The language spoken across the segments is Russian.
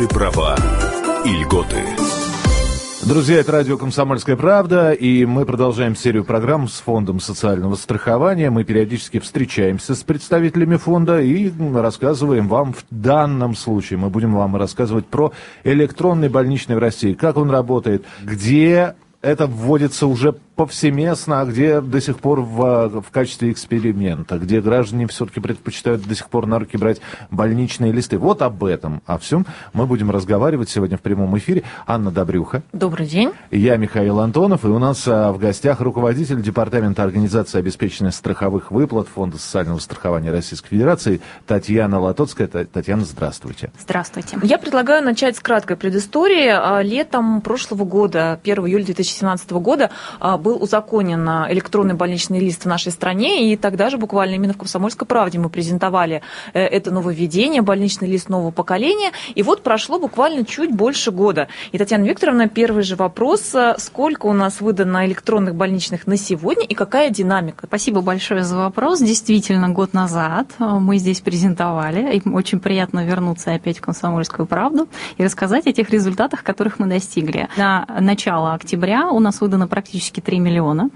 Ваши права и льготы. Друзья, это радио «Комсомольская правда», и мы продолжаем серию программ с Фондом социального страхования. Мы периодически встречаемся с представителями фонда и рассказываем вам в данном случае, мы будем вам рассказывать про электронный больничный в России, как он работает, где это вводится уже повсеместно, а где до сих пор в, в качестве эксперимента, где граждане все-таки предпочитают до сих пор на руки брать больничные листы. Вот об этом, о всем мы будем разговаривать сегодня в прямом эфире. Анна Добрюха. Добрый день. Я Михаил Антонов, и у нас а, в гостях руководитель Департамента организации обеспечения страховых выплат Фонда социального страхования Российской Федерации Татьяна Латоцкая. Татьяна, здравствуйте. Здравствуйте. Я предлагаю начать с краткой предыстории. А, летом прошлого года, 1 июля 2017 года, а, был был узаконен электронный больничный лист в нашей стране, и тогда же буквально именно в «Комсомольской правде» мы презентовали э, это нововведение, больничный лист нового поколения, и вот прошло буквально чуть больше года. И, Татьяна Викторовна, первый же вопрос, э, сколько у нас выдано электронных больничных на сегодня и какая динамика? Спасибо большое за вопрос. Действительно, год назад э, мы здесь презентовали, и очень приятно вернуться опять в «Комсомольскую правду» и рассказать о тех результатах, которых мы достигли. На начало октября у нас выдано практически 3 миллиона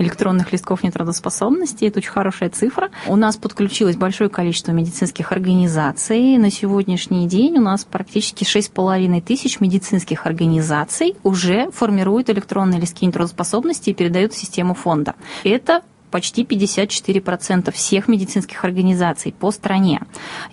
электронных листков нетрудоспособности. Это очень хорошая цифра. У нас подключилось большое количество медицинских организаций. На сегодняшний день у нас практически 6,5 тысяч медицинских организаций уже формируют электронные листки нетрудоспособности и передают в систему фонда. Это почти 54% всех медицинских организаций по стране.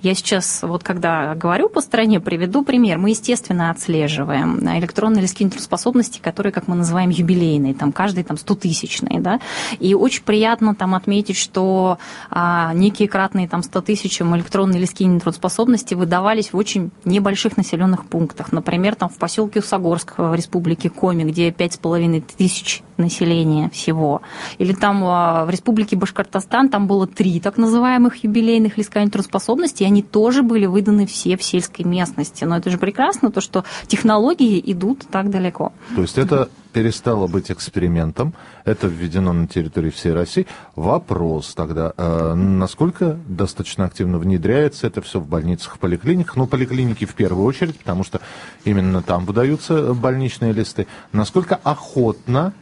Я сейчас, вот когда говорю по стране, приведу пример. Мы, естественно, отслеживаем электронные листки нетрудоспособности, которые, как мы называем, юбилейные, там каждый там 100-тысячный, да, и очень приятно там отметить, что а, некие кратные там 100 тысячам электронные листки нетрудоспособности выдавались в очень небольших населенных пунктах. Например, там в поселке Усогорск в республике Коми, где 5,5 тысяч населения всего. Или там а, в Республике Башкортостан там было три так называемых юбилейных листка нетрудоспособности, и они тоже были выданы все в сельской местности. Но это же прекрасно, то, что технологии идут так далеко. То есть это перестало быть экспериментом, это введено на территории всей России. Вопрос тогда, э, насколько достаточно активно внедряется это все в больницах, в поликлиниках? Ну, поликлиники в первую очередь, потому что именно там выдаются больничные листы. Насколько охотно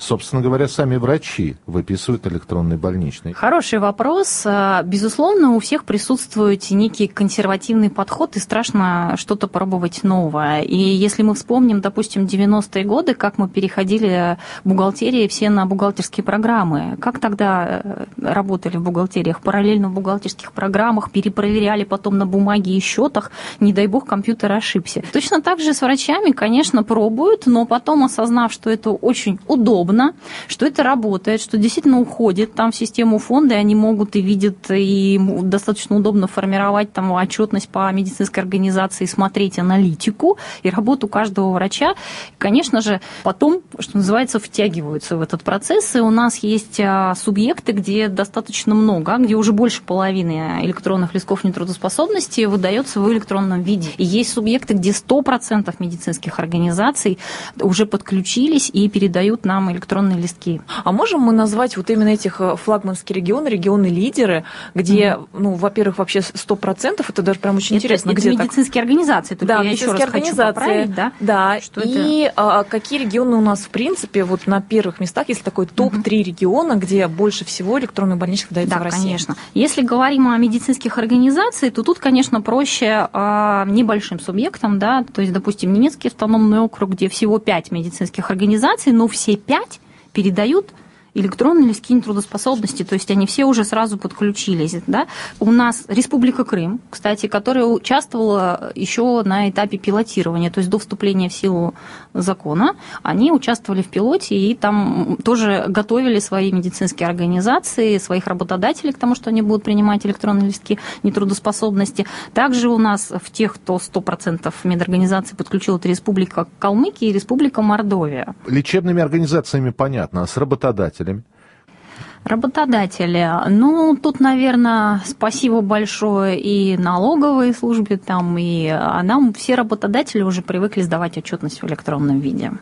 собственно говоря, сами врачи выписывают электронный больничный? Хороший вопрос. А, безусловно, у всех присутствует некий консервативный подход, и страшно что-то пробовать новое. И если мы вспомним, допустим, 90-е годы, как мы переходили в бухгалтерии все на бухгалтерские программы, как тогда э, работали в бухгалтериях, параллельно в бухгалтерских программах, перепроверяли потом на бумаге и счетах, не дай бог компьютер ошибся. Точно так же с врачами, конечно, пробуют, но потом, осознав, что это очень удобно, удобно, что это работает, что действительно уходит там в систему фонда, и они могут и видят, и достаточно удобно формировать там отчетность по медицинской организации, смотреть аналитику и работу каждого врача. И, конечно же, потом, что называется, втягиваются в этот процесс, и у нас есть а, субъекты, где достаточно много, где уже больше половины электронных листков нетрудоспособности выдается в электронном виде. И есть субъекты, где 100% медицинских организаций уже подключились и передают нам электронные листки. А можем мы назвать вот именно этих э, флагманские регионы, регионы-лидеры, где, mm-hmm. ну, во-первых, вообще 100%, это даже прям очень это, интересно. Это где медицинские так? организации, только да, я еще раз хочу поправить, да? Да, что и это? А, какие регионы у нас, в принципе, вот на первых местах, если такой топ-3 mm-hmm. региона, где больше всего электронных больничных дается да, в России? конечно. Если говорим о медицинских организациях, то тут, конечно, проще а, небольшим субъектам, да, то есть, допустим, немецкий автономный округ, где всего 5 медицинских организаций, но все 5 передают электронные листки нетрудоспособности, то есть они все уже сразу подключились. Да? У нас Республика Крым, кстати, которая участвовала еще на этапе пилотирования, то есть до вступления в силу закона, они участвовали в пилоте и там тоже готовили свои медицинские организации, своих работодателей к тому, что они будут принимать электронные листки нетрудоспособности. Также у нас в тех, кто 100% медорганизаций подключил, это Республика Калмыкия и Республика Мордовия. Лечебными организациями понятно, а с работодателями? Aleyhisselam Работодатели. Ну, тут, наверное, спасибо большое и налоговой службе, там, и а нам все работодатели уже привыкли сдавать отчетность в электронном виде.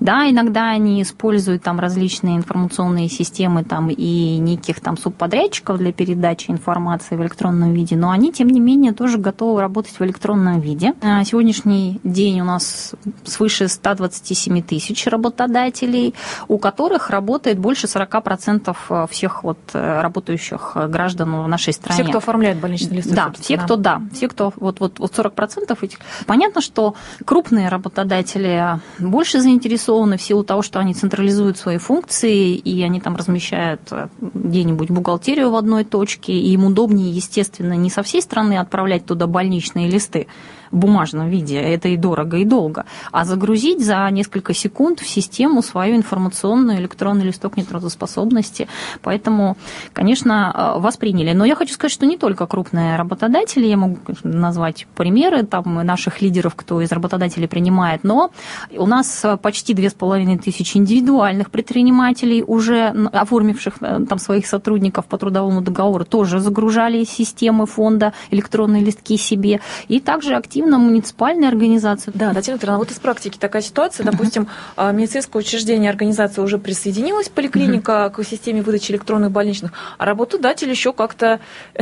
Да, иногда они используют там различные информационные системы там, и неких там субподрядчиков для передачи информации в электронном виде, но они, тем не менее, тоже готовы работать в электронном виде. На сегодняшний день у нас свыше 127 тысяч работодателей, у которых работает больше 40% всех вот э, работающих э, граждан в нашей стране. Все, кто оформляет больничный лист. Да, все, кто, да, все, кто, вот, вот, вот 40% этих. Понятно, что крупные работодатели больше заинтересованы в силу того, что они централизуют свои функции, и они там размещают э, где-нибудь бухгалтерию в одной точке, и им удобнее, естественно, не со всей страны отправлять туда больничные листы, бумажном виде, это и дорого, и долго, а загрузить за несколько секунд в систему свою информационную электронный листок нетрудоспособности. Поэтому, конечно, э, восприняли. Но я хочу сказать, что не только крупные работодатели, я могу назвать примеры там, наших лидеров, кто из работодателей принимает, но у нас почти с половиной тысячи индивидуальных предпринимателей, уже оформивших э, там своих сотрудников по трудовому договору, тоже загружали системы фонда электронные листки себе. И также активно активно муниципальные организации. Да, Татьяна Петровна, вот из практики такая ситуация. Допустим, а, медицинское учреждение, организация уже присоединилась, поликлиника, к системе выдачи электронных больничных, а работодатель еще как-то...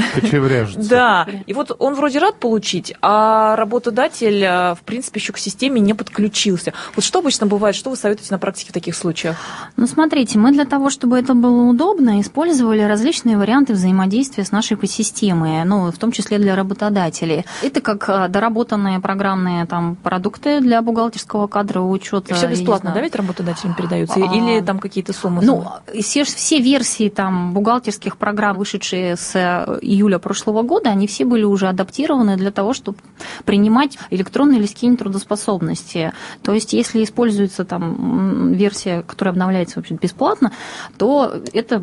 Да, и вот он вроде рад получить, а работодатель, а, в принципе, еще к системе не подключился. Вот что обычно бывает, что вы советуете на практике в таких случаях? Ну, смотрите, мы для того, чтобы это было удобно, использовали различные варианты взаимодействия с нашей системой, ну, в том числе для работодателей. Это как а, доработка разработанные программные там продукты для бухгалтерского кадрового учета. Все бесплатно, да, ведь работодателям передаются? А, Или там какие-то суммы? Ну, все, все версии там бухгалтерских программ, вышедшие с э, июля прошлого года, они все были уже адаптированы для того, чтобы принимать электронные листки нетрудоспособности. То есть, если используется там версия, которая обновляется вообще бесплатно, то это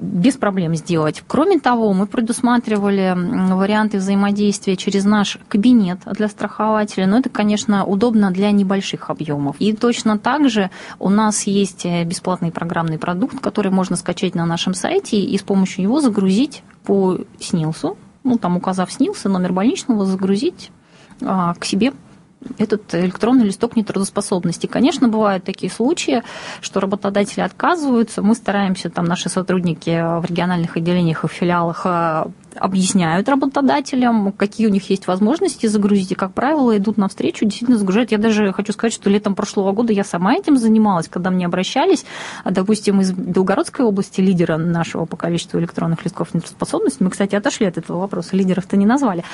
без проблем сделать. Кроме того, мы предусматривали варианты взаимодействия через наш кабинет для страхователя, но это, конечно, удобно для небольших объемов. И точно так же у нас есть э, бесплатный программный продукт, который можно скачать на нашем сайте и с помощью него загрузить по СНИЛСу, ну, там, указав СНИЛС и номер больничного, загрузить а, к себе этот электронный листок нетрудоспособности. Конечно, бывают такие случаи, что работодатели отказываются. Мы стараемся, там наши сотрудники в региональных отделениях и филиалах а, объясняют работодателям, какие у них есть возможности загрузить, и, как правило, идут навстречу, действительно загружают. Я даже хочу сказать, что летом прошлого года я сама этим занималась, когда мне обращались, допустим, из Белгородской области, лидера нашего по количеству электронных листков нетрудоспособности, мы, кстати, отошли от этого вопроса, лидеров-то не назвали.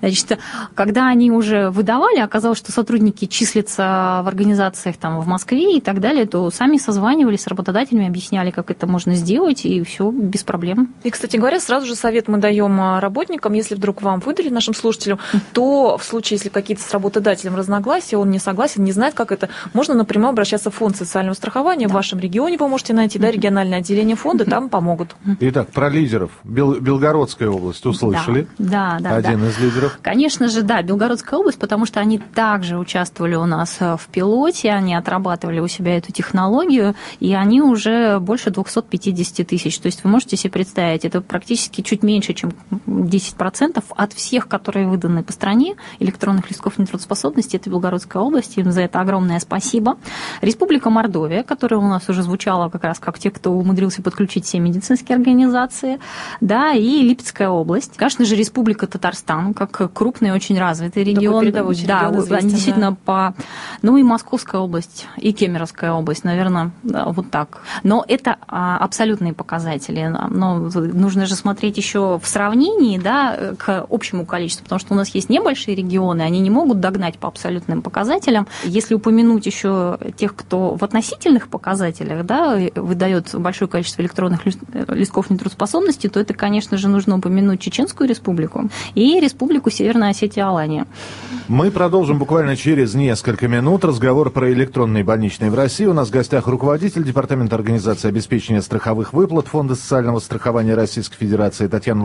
Значит, когда они уже выдавали, оказалось, что сотрудники числятся в организациях там, в Москве и так далее, то сами созванивались с работодателями, объясняли, как это можно сделать, и все без проблем. И, кстати говоря, сразу же совет мы даем а, работникам, если вдруг вам выдали, нашим слушателям, то в случае, если какие-то с работодателем разногласия, он не согласен, не знает, как это, можно напрямую обращаться в фонд социального страхования. Да. В вашем регионе вы можете найти, да, региональное отделение фонда, там помогут. Итак, про лидеров. Бел, Белгородская область услышали. Да, да, Один да. из лидеров. Конечно же, да, Белгородская область, потому что они также участвовали у нас э, в пилоте, они отрабатывали у себя эту технологию, и они уже больше 250 тысяч. То есть вы можете себе представить, это практически чуть меньше, чем 10% от всех, которые выданы по стране, электронных листков нетрудоспособности, это Белгородская область, им за это огромное спасибо. Республика Мордовия, которая у нас уже звучала как раз как те, кто умудрился подключить все медицинские организации, да, и Липецкая область. Конечно же, Республика Татарстан, как крупный, очень развитый регион. да, известен, они действительно да. по... Ну и Московская область, и Кемеровская область, наверное, да, вот так. Но это а, абсолютные показатели. Но нужно же смотреть еще в сравнении сравнении да, к общему количеству, потому что у нас есть небольшие регионы, они не могут догнать по абсолютным показателям. Если упомянуть еще тех, кто в относительных показателях да, выдает большое количество электронных листков нетрудоспособности, то это, конечно же, нужно упомянуть Чеченскую республику и Республику Северная Осетия Алания. Мы продолжим буквально через несколько минут разговор про электронные больничные в России. У нас в гостях руководитель Департамента организации обеспечения страховых выплат Фонда социального страхования Российской Федерации Татьяна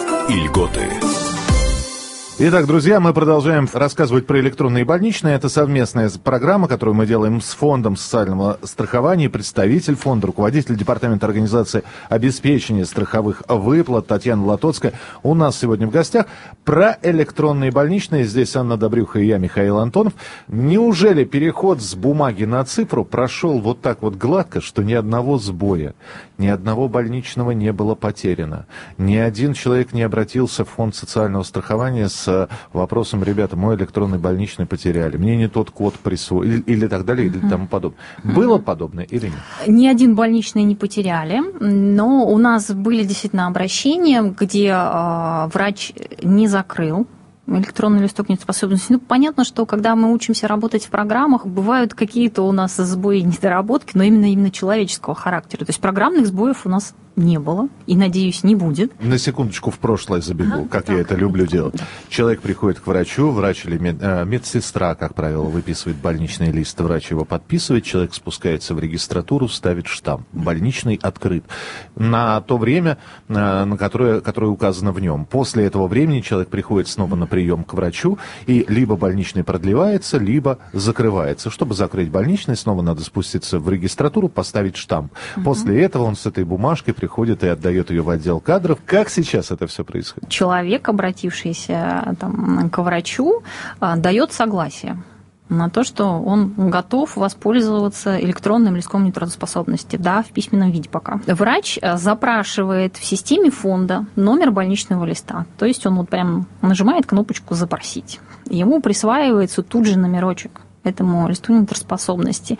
и льготы. Итак, друзья, мы продолжаем рассказывать про электронные больничные. Это совместная программа, которую мы делаем с Фондом социального страхования. Представитель фонда, руководитель Департамента организации обеспечения страховых выплат Татьяна Латоцкая у нас сегодня в гостях. Про электронные больничные. Здесь Анна Добрюха и я, Михаил Антонов. Неужели переход с бумаги на цифру прошел вот так вот гладко, что ни одного сбоя, ни одного больничного не было потеряно? Ни один человек не обратился в Фонд социального страхования с вопросом, ребята, мой электронный больничный потеряли, мне не тот код присвоили, или, или так далее, или тому подобное. Было подобное или нет? Ни один больничный не потеряли, но у нас были действительно обращения, где э, врач не закрыл электронный листок нетрудоспособности. Ну, понятно, что когда мы учимся работать в программах, бывают какие-то у нас сбои и недоработки, но именно именно человеческого характера. То есть программных сбоев у нас не было и, надеюсь, не будет. На секундочку в прошлое забегу, ага, как так. я это люблю делать. Человек приходит к врачу, врач или мед, э, медсестра, как правило, выписывает больничный лист, врач его подписывает, человек спускается в регистратуру, ставит штамп. Больничный открыт на то время, э, на которое, которое указано в нем. После этого времени человек приходит снова на прием к врачу, и либо больничный продлевается, либо закрывается. Чтобы закрыть больничный, снова надо спуститься в регистратуру, поставить штамп. После этого он с этой бумажкой приходит и отдает ее в отдел кадров. Как сейчас это все происходит? Человек, обратившийся там, к врачу, а, дает согласие на то, что он готов воспользоваться электронным листком нетрудоспособности, да, в письменном виде пока. Врач а, запрашивает в системе фонда номер больничного листа, то есть он вот прям нажимает кнопочку «Запросить». Ему присваивается тут же номерочек этому листу нетрудоспособности.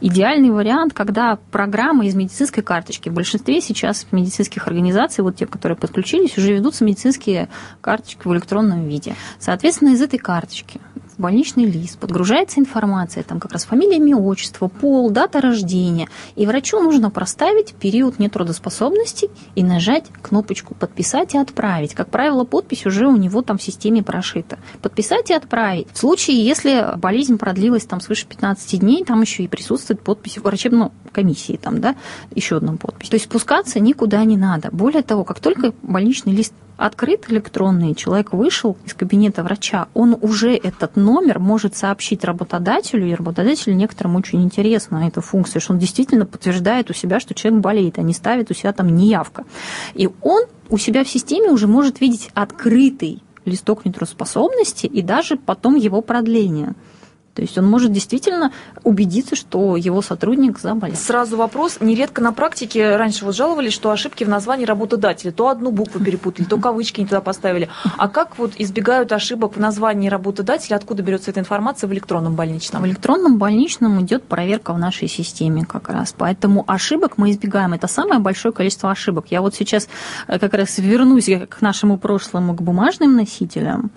Идеальный вариант, когда программа из медицинской карточки. В большинстве сейчас медицинских организаций, вот те, которые подключились, уже ведутся медицинские карточки в электронном виде. Соответственно, из этой карточки в больничный лист подгружается информация, там как раз фамилия, имя, отчество, пол, дата рождения. И врачу нужно проставить период нетрудоспособности и нажать кнопочку «Подписать и отправить». Как правило, подпись уже у него там в системе прошита. Подписать и отправить. В случае, если болезнь продлилась там свыше 15 дней, там еще и присутствует подпись врачебной комиссии, там, да, еще одна подпись. То есть спускаться никуда не надо. Более того, как только больничный лист открыт электронный, человек вышел из кабинета врача, он уже этот номер может сообщить работодателю, и работодателю некоторым очень интересна эта функция, что он действительно подтверждает у себя, что человек болеет, а не ставит у себя там неявка. И он у себя в системе уже может видеть открытый листок нетрудоспособности и даже потом его продление. То есть он может действительно убедиться, что его сотрудник заболел. Сразу вопрос. Нередко на практике раньше вот жаловались, что ошибки в названии работодателя. То одну букву перепутали, то кавычки не туда поставили. А как вот избегают ошибок в названии работодателя? Откуда берется эта информация в электронном больничном? В электронном больничном идет проверка в нашей системе как раз. Поэтому ошибок мы избегаем. Это самое большое количество ошибок. Я вот сейчас э, как раз вернусь к нашему прошлому, к бумажным носителям.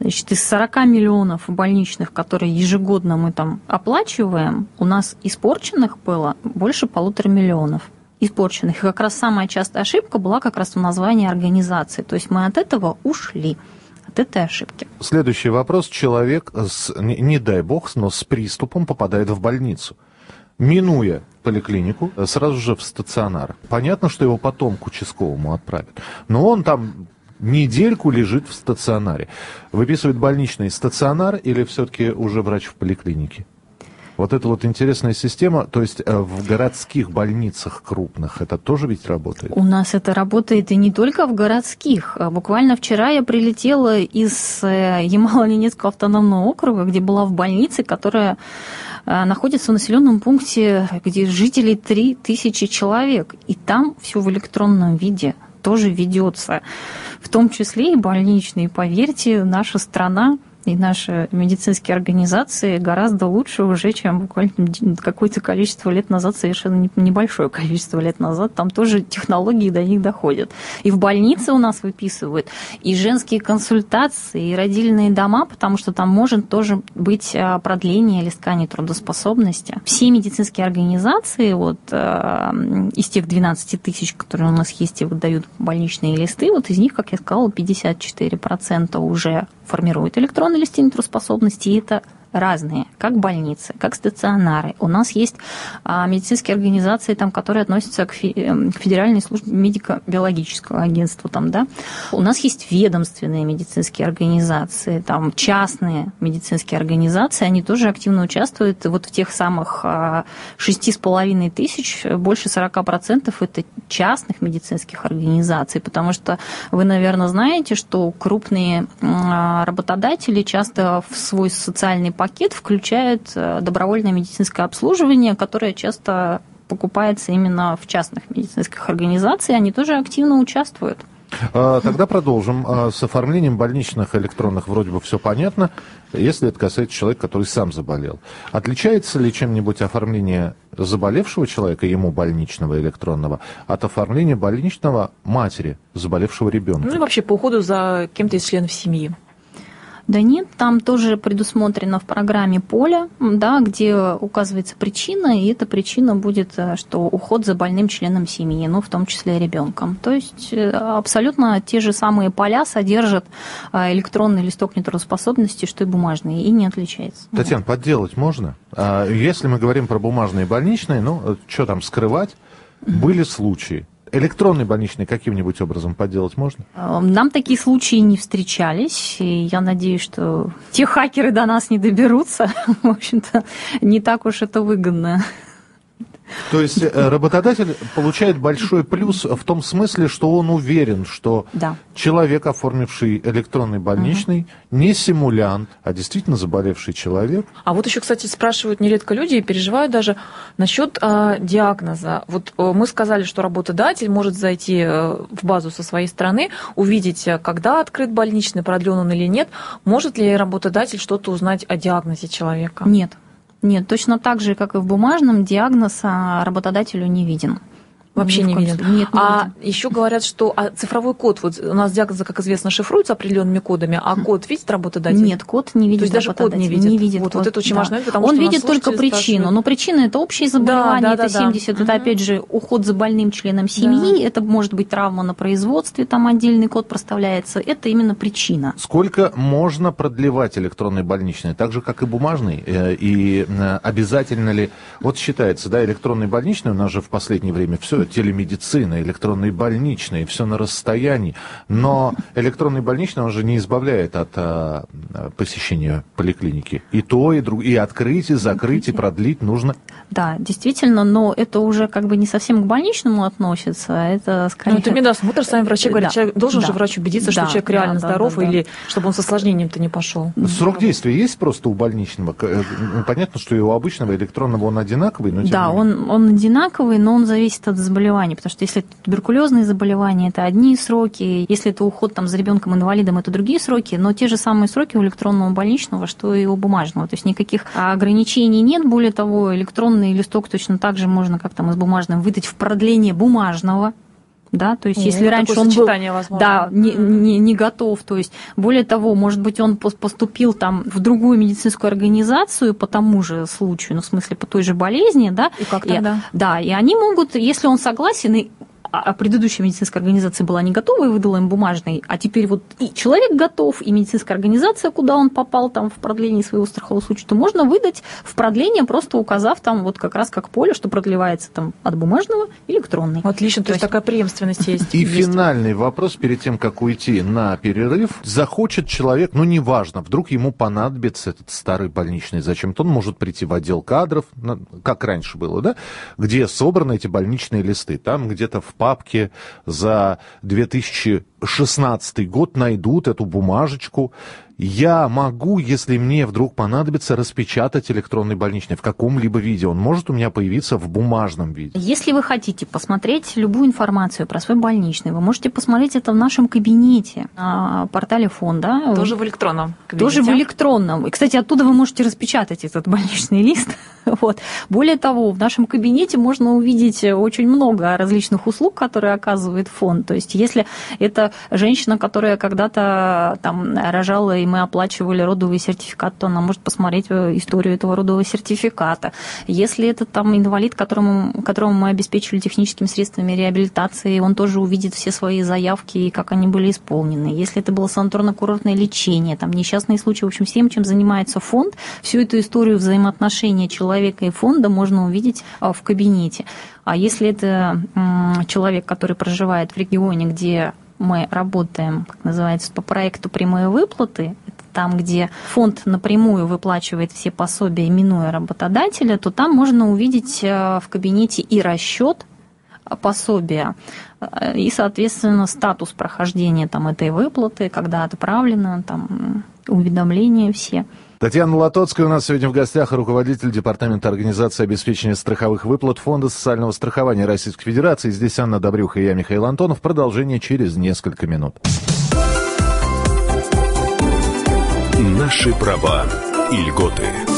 Значит, из 40 миллионов больничных, которые ежегодно ежегодно мы там оплачиваем, у нас испорченных было больше полутора миллионов испорченных. И как раз самая частая ошибка была как раз в названии организации. То есть мы от этого ушли от этой ошибки. Следующий вопрос. Человек, с, не, дай бог, но с приступом попадает в больницу. Минуя поликлинику, сразу же в стационар. Понятно, что его потом к участковому отправят. Но он там недельку лежит в стационаре. Выписывает больничный стационар или все-таки уже врач в поликлинике? Вот это вот интересная система, то есть э, в городских больницах крупных это тоже ведь работает? У нас это работает и не только в городских. Буквально вчера я прилетела из э, Ямало-Ненецкого автономного округа, где была в больнице, которая э, находится в населенном пункте, где жителей 3000 человек. И там все в электронном виде тоже ведется в том числе и больничные. Поверьте, наша страна и наши медицинские организации гораздо лучше уже, чем буквально какое-то количество лет назад, совершенно небольшое количество лет назад. Там тоже технологии до них доходят. И в больнице у нас выписывают и женские консультации, и родильные дома, потому что там может тоже быть а, продление или скание трудоспособности. Все медицинские организации, вот а, из тех 12 тысяч, которые у нас есть и выдают больничные листы, вот из них, как я сказала, 54% уже формируют электронные листы нетрудоспособности, и это разные, как больницы, как стационары. У нас есть а, медицинские организации, там, которые относятся эм, к Федеральной службе медико-биологического агентства. Там, да? У нас есть ведомственные медицинские организации, там, частные медицинские организации, они тоже активно участвуют вот в тех самых а, шести с половиной тысяч, больше 40% это частных медицинских организаций, потому что вы, наверное, знаете, что крупные а, работодатели часто в свой социальный пакет включает э, добровольное медицинское обслуживание, которое часто покупается именно в частных медицинских организациях, они тоже активно участвуют. А, тогда продолжим. А, с оформлением больничных электронных вроде бы все понятно, если это касается человека, который сам заболел. Отличается ли чем-нибудь оформление заболевшего человека, ему больничного электронного, от оформления больничного матери заболевшего ребенка? Ну и вообще по уходу за кем-то из членов семьи. Да нет, там тоже предусмотрено в программе поле, да, где указывается причина, и эта причина будет, э, что уход за больным членом семьи, ну, в том числе ребенком. То есть э, абсолютно те же самые поля содержат э, электронный листок нетрудоспособности, что и бумажный, и не отличается. Татьяна, подделать можно? А если мы говорим про бумажные больничные, ну, что там скрывать? Были случаи, Электронный больничный каким-нибудь образом подделать можно? Эм, нам такие случаи не встречались, и я надеюсь, что те хакеры до нас не доберутся. В общем-то, не так уж это выгодно. То есть э, работодатель получает большой плюс в том смысле, что он уверен, что да. человек, оформивший электронный больничный, угу. не симулянт, а действительно заболевший человек. А вот еще, кстати, спрашивают нередко люди и переживают даже насчет э, диагноза. Вот э, мы сказали, что работодатель может зайти э, в базу со своей стороны, увидеть, э, когда открыт больничный, продлен он или нет. Может ли работодатель что-то узнать о диагнозе человека? Нет. Нет, точно так же, как и в бумажном, диагноз а, работодателю не виден. Вообще не виден. Нет, не а виден. еще говорят, что а цифровой код, вот у нас диагнозы, как известно, шифруются определенными кодами, а код видит работодатель? Нет, код не видит. То есть даже код не видит. Не видит вот, вот это очень да. важно, потому Он что видит только причину. Но причина это общее заболевание, да, да, это да, 70, да. это опять же уход за больным членом семьи, да. это может быть травма на производстве, там отдельный код проставляется. Это именно причина. Сколько можно продлевать электронный больничный, так же как и бумажный, э, и э, обязательно ли? Вот считается, да, электронный больничный у нас же в последнее время все телемедицина медицина, электронные больничные, все на расстоянии. Но электронный больничный, он же не избавляет от а, посещения поликлиники. И то, и другое. И открыть, и закрыть, и продлить нужно. Да, действительно, но это уже как бы не совсем к больничному относится. А это скорее... Ну, это медосмотр, сами врачи говорят. Да. Человек, должен да. же врач убедиться, да. что человек реально да, здоров, да, да, или чтобы он с осложнением-то не пошел. Срок действия есть просто у больничного? Э, ну, понятно, что и у обычного электронного он одинаковый, но Да, он, он одинаковый, но он зависит от заболевания, потому что если это туберкулезные заболевания, это одни сроки, если это уход там, за ребенком-инвалидом, это другие сроки, но те же самые сроки у электронного больничного, что и у бумажного. То есть никаких ограничений нет. Более того, электронный листок точно так же можно, как там и с бумажным, выдать в продление бумажного да, то есть, О, если раньше он был возможно. да, не, не, не готов, то есть, более того, может быть, он поступил там в другую медицинскую организацию по тому же случаю, ну, в смысле, по той же болезни, да, и как тогда? И, да, и они могут, если он согласен, и а, а предыдущая медицинская организация была не готова и выдала им бумажный, а теперь вот и человек готов, и медицинская организация, куда он попал там в продлении своего страхового случая, то можно выдать в продление, просто указав там вот как раз как поле, что продлевается там от бумажного электронный. Отлично, то, то есть такая преемственность есть. И есть. финальный вопрос перед тем, как уйти на перерыв. Захочет человек, ну неважно, вдруг ему понадобится этот старый больничный зачем-то, он может прийти в отдел кадров, как раньше было, да, где собраны эти больничные листы. Там где-то в папке за 2000 16 год найдут эту бумажечку, я могу, если мне вдруг понадобится, распечатать электронный больничный в каком-либо виде. Он может у меня появиться в бумажном виде. Если вы хотите посмотреть любую информацию про свой больничный, вы можете посмотреть это в нашем кабинете на портале фонда. Тоже в электронном кабинете. Тоже в электронном. И, кстати, оттуда вы можете распечатать этот больничный лист. Вот. Более того, в нашем кабинете можно увидеть очень много различных услуг, которые оказывает фонд. То есть, если это женщина, которая когда-то там рожала и мы оплачивали родовый сертификат, то она может посмотреть э, историю этого родового сертификата. Если это там инвалид, которому, которому мы обеспечили техническими средствами реабилитации, он тоже увидит все свои заявки и как они были исполнены. Если это было санаторно-курортное лечение, там несчастные случаи, в общем, всем, чем занимается фонд, всю эту историю взаимоотношения человека и фонда можно увидеть а, в кабинете. А если это человек, который проживает в регионе, где мы работаем, как называется, по проекту прямые выплаты, это там, где фонд напрямую выплачивает все пособия, минуя работодателя, то там можно увидеть э, в кабинете и расчет пособия, э, и, соответственно, статус прохождения там, этой выплаты, когда отправлено, там, уведомления все. Татьяна Латоцкая у нас сегодня в гостях, руководитель Департамента организации обеспечения страховых выплат Фонда социального страхования Российской Федерации. Здесь Анна Добрюха и я, Михаил Антонов. Продолжение через несколько минут. Наши права и льготы.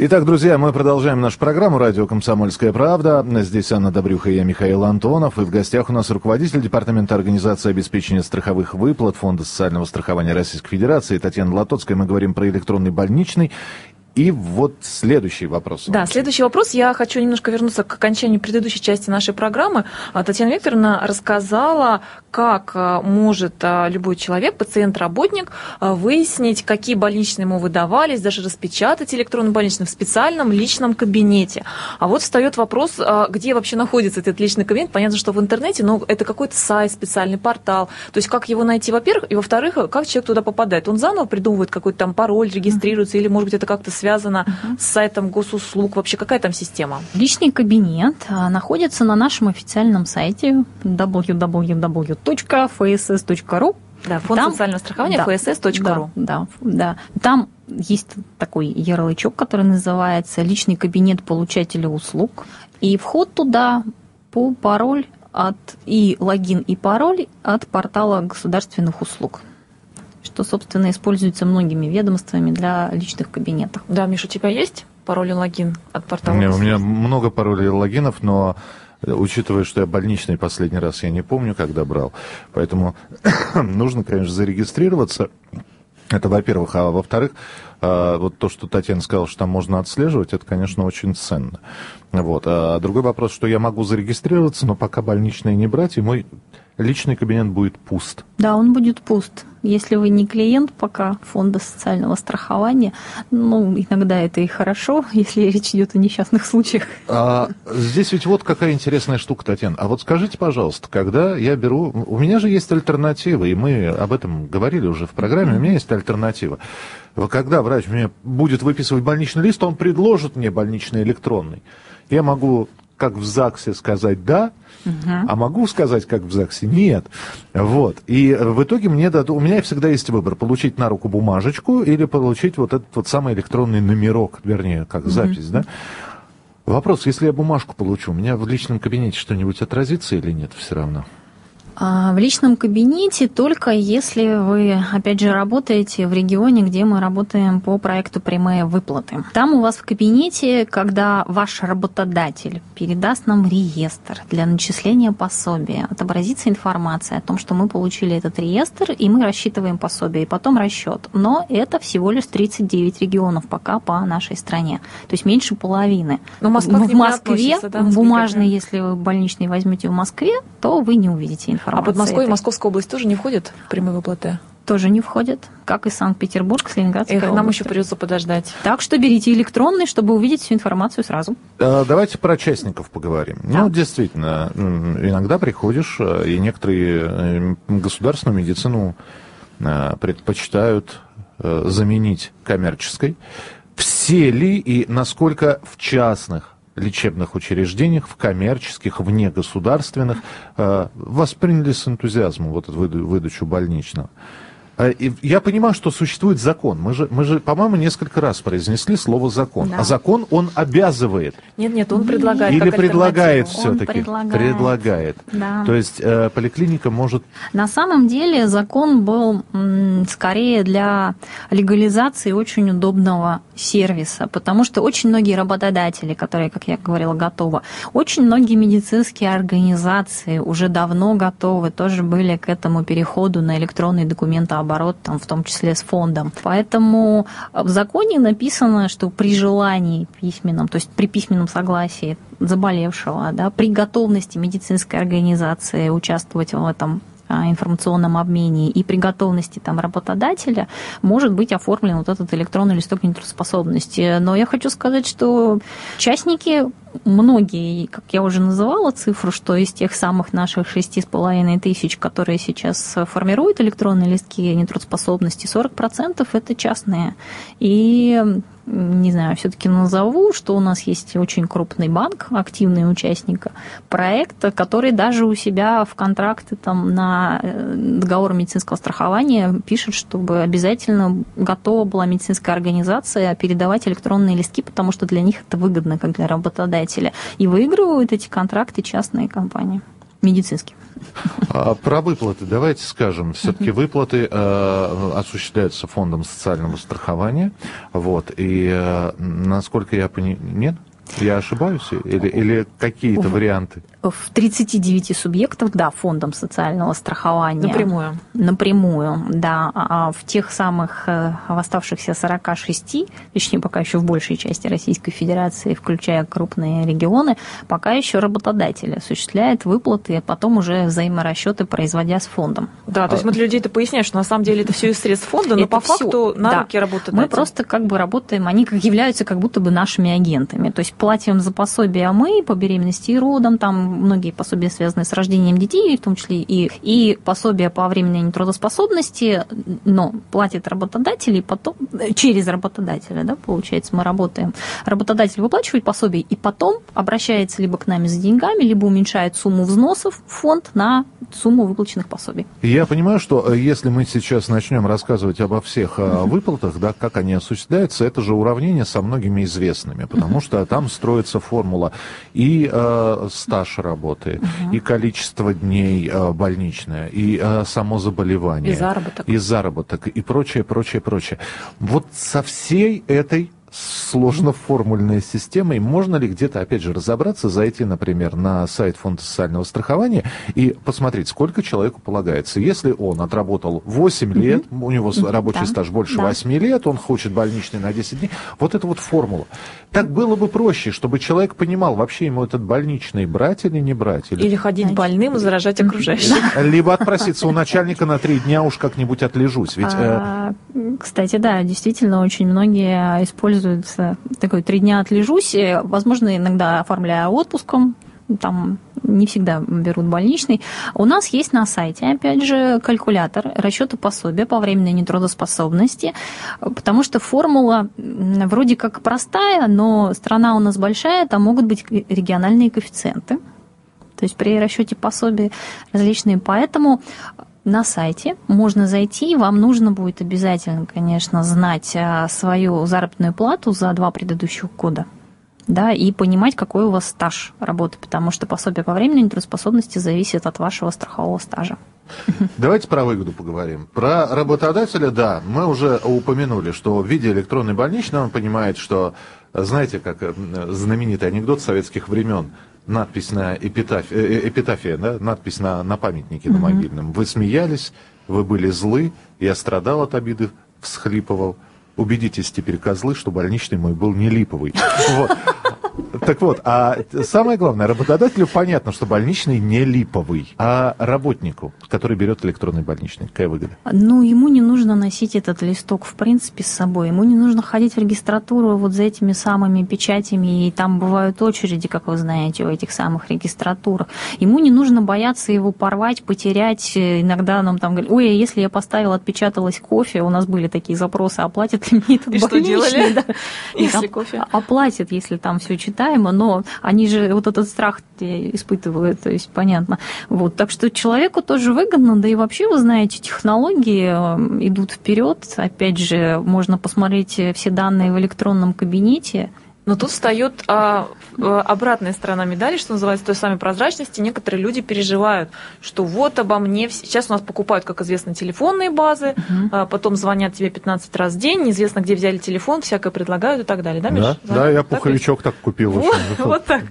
Итак, друзья, мы продолжаем нашу программу «Радио Комсомольская правда». Здесь Анна Добрюха и я, Михаил Антонов. И в гостях у нас руководитель Департамента организации обеспечения страховых выплат Фонда социального страхования Российской Федерации Татьяна Латоцкая. Мы говорим про электронный больничный и вот следующий вопрос. Да, следующий вопрос. Я хочу немножко вернуться к окончанию предыдущей части нашей программы. А, Татьяна Викторовна рассказала, как а, может а, любой человек, пациент-работник, выяснить, какие больничные ему выдавались, даже распечатать электронный больничный в специальном личном кабинете. А вот встает вопрос, где вообще находится этот личный кабинет. Понятно, что в интернете, но это какой-то сайт, специальный портал. То есть как его найти, во-первых, и во-вторых, как человек туда попадает. Он заново придумывает какой-то там пароль, регистрируется, или, может быть, это как-то связано связано с сайтом госуслуг? Вообще какая там система? Личный кабинет а, находится на нашем официальном сайте www.fss.ru. Да, фонд там, социального страхования да, fss.ru. Да, да, да. Там есть такой ярлычок, который называется «Личный кабинет получателя услуг». И вход туда по пароль от и логин и пароль от портала государственных услуг что, собственно, используется многими ведомствами для личных кабинетов. Да, Миша, у тебя есть пароль и логин от портала? У меня, у меня много паролей и логинов, но э, учитывая, что я больничный последний раз я не помню, когда брал, поэтому нужно, конечно, зарегистрироваться. Это, во-первых. А во-вторых, э, вот то, что Татьяна сказала, что там можно отслеживать, это, конечно, очень ценно. Вот. А другой вопрос, что я могу зарегистрироваться, но пока больничные не брать, и мой личный кабинет будет пуст. Да, он будет пуст. Если вы не клиент пока фонда социального страхования, ну, иногда это и хорошо, если речь идет о несчастных случаях. А, здесь ведь вот какая интересная штука, Татьяна. А вот скажите, пожалуйста, когда я беру... У меня же есть альтернатива, и мы об этом говорили уже в программе, у меня есть альтернатива. Когда врач мне будет выписывать больничный лист, он предложит мне больничный электронный. Я могу, как в ЗАГСе, сказать «да», а могу сказать, как в ЗАГСе, нет. Вот. И в итоге мне дадут, у меня всегда есть выбор, получить на руку бумажечку или получить вот этот вот самый электронный номерок, вернее, как угу. запись, да. Вопрос, если я бумажку получу, у меня в личном кабинете что-нибудь отразится или нет все равно? А, в личном кабинете только если вы, опять же, работаете в регионе, где мы работаем по проекту «Прямые выплаты». Там у вас в кабинете, когда ваш работодатель передаст нам реестр для начисления пособия, отобразится информация о том, что мы получили этот реестр, и мы рассчитываем пособие, и потом расчет. Но это всего лишь 39 регионов пока по нашей стране. То есть меньше половины. Но Москва в Москве, да, бумажный, если вы больничный возьмете в Москве, то вы не увидите информацию информация. А Подмосковье и Московская область тоже не входят в прямые выплаты? тоже не входят, как и Санкт-Петербург с Ленинградской Эх, нам еще придется подождать. Так что берите электронный, чтобы увидеть всю информацию сразу. А, Давайте про частников поговорим. Да. Ну, действительно, иногда приходишь, э, и некоторые э, государственную медицину э, предпочитают заменить коммерческой. Все ли и насколько в частных лечебных учреждениях, в коммерческих, в негосударственных, э, восприняли с энтузиазмом вот эту выда- выдачу больничного? А, Я понимаю, что существует закон. Мы же, мы же, по-моему, несколько раз произнесли слово закон. Да. А закон, он обязывает. Нет, нет, он предлагает Или предлагает все-таки? предлагает. Да. То есть э, поликлиника может... На самом деле закон был м, скорее для легализации очень удобного сервиса, потому что очень многие работодатели, которые, как я говорила, готовы, очень многие медицинские организации уже давно готовы, тоже были к этому переходу на электронный документооборот, там, в том числе с фондом. Поэтому в законе написано, что при желании письменном, то есть при письменном согласии заболевшего, да, при готовности медицинской организации участвовать в этом а, информационном обмене и при готовности там, работодателя может быть оформлен вот этот электронный листок нетрудоспособности. Но я хочу сказать, что частники многие, как я уже называла цифру, что из тех самых наших шести с половиной тысяч, которые сейчас формируют электронные листки нетрудоспособности, 40% это частные. И не знаю, все-таки назову, что у нас есть очень крупный банк, активный участник проекта, который даже у себя в контракты там, на э, договор медицинского страхования пишет, чтобы обязательно готова была медицинская организация передавать электронные листки, потому что для них это выгодно, как для работодателя. И выигрывают эти контракты частные компании медицинские. А про выплаты давайте скажем. Все-таки выплаты э, осуществляются фондом социального страхования. Вот. И э, насколько я понимаю... Нет? Я ошибаюсь? Или, или какие-то варианты? В 39 субъектах, да, фондом социального страхования. Напрямую. Напрямую, да. А в тех самых, э, в оставшихся 46, точнее, пока еще в большей части Российской Федерации, включая крупные регионы, пока еще работодатель осуществляет выплаты, а потом уже взаиморасчеты производя с фондом. Да, то есть мы для людей это поясняем, что на самом деле это все из средств фонда, но Это по всё, факту на да. руки работают. Мы просто как бы работаем, они как являются как будто бы нашими агентами. То есть платим за пособия мы по беременности и родам, там многие пособия связаны с рождением детей, в том числе и, и пособия по временной нетрудоспособности, но платит работодатель, и потом э, через работодателя, да, получается, мы работаем. Работодатель выплачивает пособие, и потом обращается либо к нами за деньгами, либо уменьшает сумму взносов в фонд на сумму выплаченных пособий. Я понимаю, что э, если мы сейчас начнем рассказывать обо всех э, выплатах, да, как они осуществляются, это же уравнение со многими известными, потому что там строится формула и э, стаж работы, и количество дней э, больничное, и э, само заболевание. И заработок. И заработок, и прочее, прочее, прочее. Вот со всей этой сложно-формульной системой. Можно ли где-то, опять же, разобраться, зайти, например, на сайт Фонда социального страхования и посмотреть, сколько человеку полагается. Если он отработал 8 лет, у него с- рабочий Да, стаж больше да. 8 лет, он хочет больничный на 10 дней, вот это вот формула. Так было бы проще, чтобы человек понимал, вообще ему этот больничный брать или не брать. Или, Или ходить Значит, больным и заражать окружающих. Либо отпроситься у начальника на 3 дня, уж как-нибудь отлежусь. Ведь э, А, Кстати, да, действительно, очень многие используют э, такой три дня отлежусь, э, возможно, иногда оформляя отпуском, там не всегда берут больничный. У нас есть на сайте, опять же, калькулятор расчета пособия по временной нетрудоспособности, потому что формула вроде как простая, но страна у нас большая, там могут быть региональные коэффициенты. То есть при расчете пособия различные. Поэтому на сайте можно зайти, вам нужно будет обязательно, конечно, знать а, свою заработную плату за два предыдущих года. Да, и понимать, какой у вас стаж работы, потому что пособие по временной нетрудоспособности зависит от вашего страхового стажа. Давайте про выгоду поговорим. Про работодателя, да, мы уже упомянули, что в виде электронной больничной он понимает, что, знаете, как э, знаменитый анекдот советских времен, надпись на эпитаф- э, э, эпитафия, да, надпись на, на памятнике на могильном. Вы смеялись, вы были злы, я страдал от обиды, всхлипывал. Убедитесь теперь, козлы, что больничный мой был не липовый. Вот. Так вот, а самое главное, работодателю понятно, что больничный не липовый, а работнику, который берет электронный больничный, какая выгода? Ну, ему не нужно носить этот листок, в принципе, с собой. Ему не нужно ходить в регистратуру вот за этими самыми печатями, и там бывают очереди, как вы знаете, у этих самых регистратур. Ему не нужно бояться его порвать, потерять. Иногда нам там говорят, ой, а если я поставила, отпечаталась кофе, у нас были такие запросы, оплатят ли мне этот И что делали? Да. Если Оп- кофе? Оплатят, если там все читаемо, но они же вот этот страх испытывают, то есть понятно. Вот, так что человеку тоже выгодно, да и вообще, вы знаете, технологии э, идут вперед. Опять же, можно посмотреть все данные в электронном кабинете. Но тут встает а, э, обратная сторона медали, что называется, той самой прозрачности. Некоторые люди переживают, что вот обо мне... Сейчас у нас покупают, как известно, телефонные базы, а потом звонят тебе 15 раз в день, неизвестно, где взяли телефон, всякое предлагают и так далее. Да, Миш? Да, да, я Так пуховичок так купил. Вот, очень. вот так.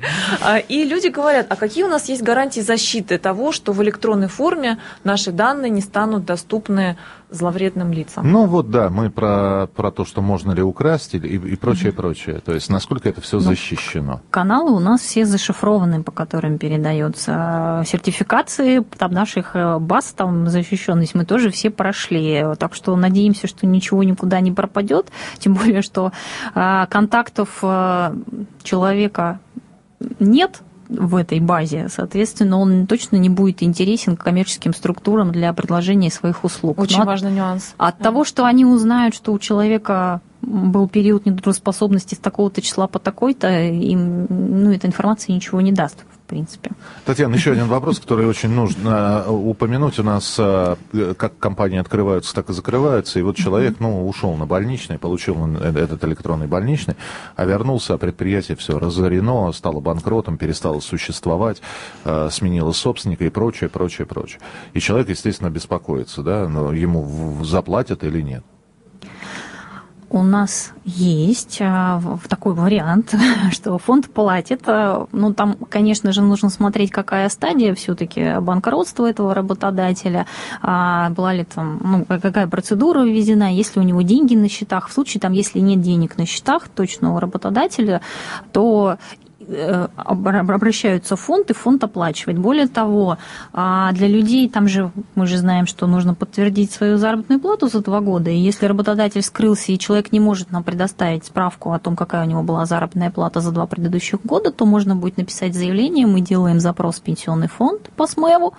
А, И люди говорят, а какие у нас есть гарантии защиты того, что в электронной форме наши данные не станут доступны зловредным лицам? Ну вот да, мы про, про то, что можно ли украсть и, и прочее, прочее. То есть насколько это все Ну, защищено. Каналы у нас все зашифрованы, по которым передается сертификации там наших э, баз, там защищенность мы тоже все прошли. Так что надеемся, что ничего никуда не пропадет. Тем более, что а, контактов э, человека нет в этой базе, соответственно, он точно не будет интересен коммерческим структурам для предложения своих услуг. Очень Но от- важный нюанс. от того, что они узнают, что у человека был период нетрудоспособности с такого-то числа по такой-то, им ну, эта информация ничего не даст, в принципе. Татьяна, еще один вопрос, который очень нужно э, упомянуть. У нас э, как компании открываются, так и закрываются. И вот человек, ну, ушел на больничный, получил он э- этот электронный больничный, а вернулся, а предприятие все разорено, стало банкротом, перестало существовать, сменило собственника и прочее, прочее, прочее. И человек, естественно, беспокоится, да, но ему заплатят или нет. У нас есть а, такой вариант, что фонд платит. а, Ну, там, конечно же, нужно смотреть, какая стадия все-таки банкротства этого работодателя, а, была ли там, ну, какая процедура введена, есть ли у него деньги на счетах. В случае, там, если нет денег на счетах точно у работодателя, то обращаются в фонд, и фонд оплачивает. Более того, а, для людей, там же мы же знаем, что нужно подтвердить свою заработную плату за два года, и если работодатель скрылся, и человек не может нам предоставить справку о том, какая у него была заработная плата за два предыдущих года, то можно будет написать заявление, мы делаем запрос в пенсионный фонд по СМЭВу,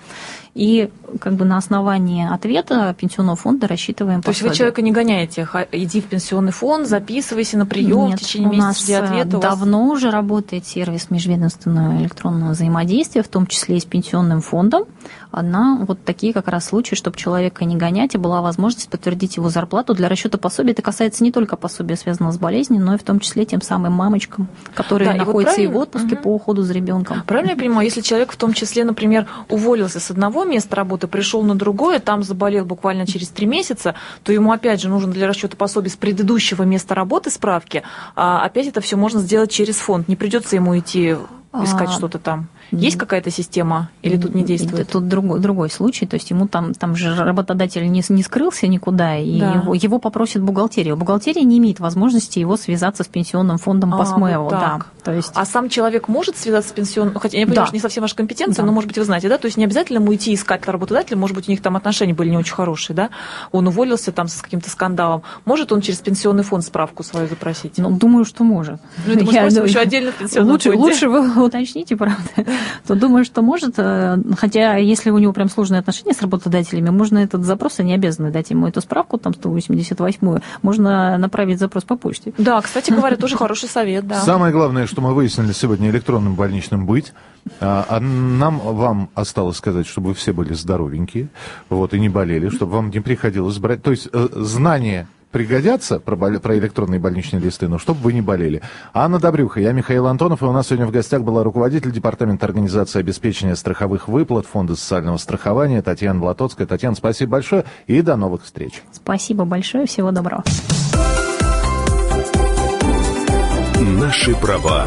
и как бы на основании ответа пенсионного фонда рассчитываем То есть вы пособие. человека не гоняете, иди в пенсионный фонд, записывайся на прием, Нет, в течение месяца нас жди ответа. э, у вас- давно уже работает сервис межведомственного электронного взаимодействия, в том числе и с пенсионным фондом, на вот такие как раз случаи, чтобы человека не гонять, и была возможность подтвердить его зарплату для расчета пособия. Это касается не только пособия, связанного с болезнью, но и в том числе тем самым мамочкам, которые Да, и вот находятся и, в отпуске Мгм. по уходу за ребенком. Правильно я понимаю, если человек в том числе, например, уволился с одного места работы, пришел на другое, там заболел буквально через три месяца, то ему опять же нужно для расчета пособий с предыдущего места работы справки, а опять это все можно сделать через фонд. Не придется ему идти искать А, что-то там. Есть какая-то система или тут не действует? Это Тут другой, другой случай, то есть ему там, там же работодатель не, не скрылся никуда, и Да. его, его попросит бухгалтерия. Бухгалтерия не имеет возможности его связаться с пенсионным фондом по А, вот да. То есть... А сам человек может связаться с пенсионным, хотя я понимаю, Да. что не совсем ваша компетенция, Да. но, может быть, вы знаете, да, то есть не обязательно ему идти искать работодателя, может быть, у них там отношения были не очень хорошие, да, он уволился там с каким-то скандалом, может он через пенсионный фонд справку свою запросить? Ну, думаю, что может. Ну, это мы Я спросим еще отдельно в пенсионном лучше, фонде. лучше вы уточните, правда. То думаю, что может. э, Хотя, если у него прям сложные отношения с работодателями, можно этот запрос, они обязаны дать ему эту справку, там 188-ю, можно направить запрос по почте. Да, кстати говоря, тоже хороший совет, да. Самое главное, что мы выяснили сегодня, электронным больничным быть. А, а нам, вам осталось сказать, чтобы вы все были здоровенькие, вот, и не болели, чтобы вам не приходилось брать. То есть э, знания пригодятся про, боле- про электронные больничные листы, но чтобы вы не болели. Анна Добрюха, я Михаил Антонов, и у нас сегодня в гостях была руководитель Департамента организации обеспечения страховых выплат Фонда социального страхования Татьяна Блатоцкая. Татьяна, спасибо большое и до новых встреч. Спасибо большое, всего доброго. Наши права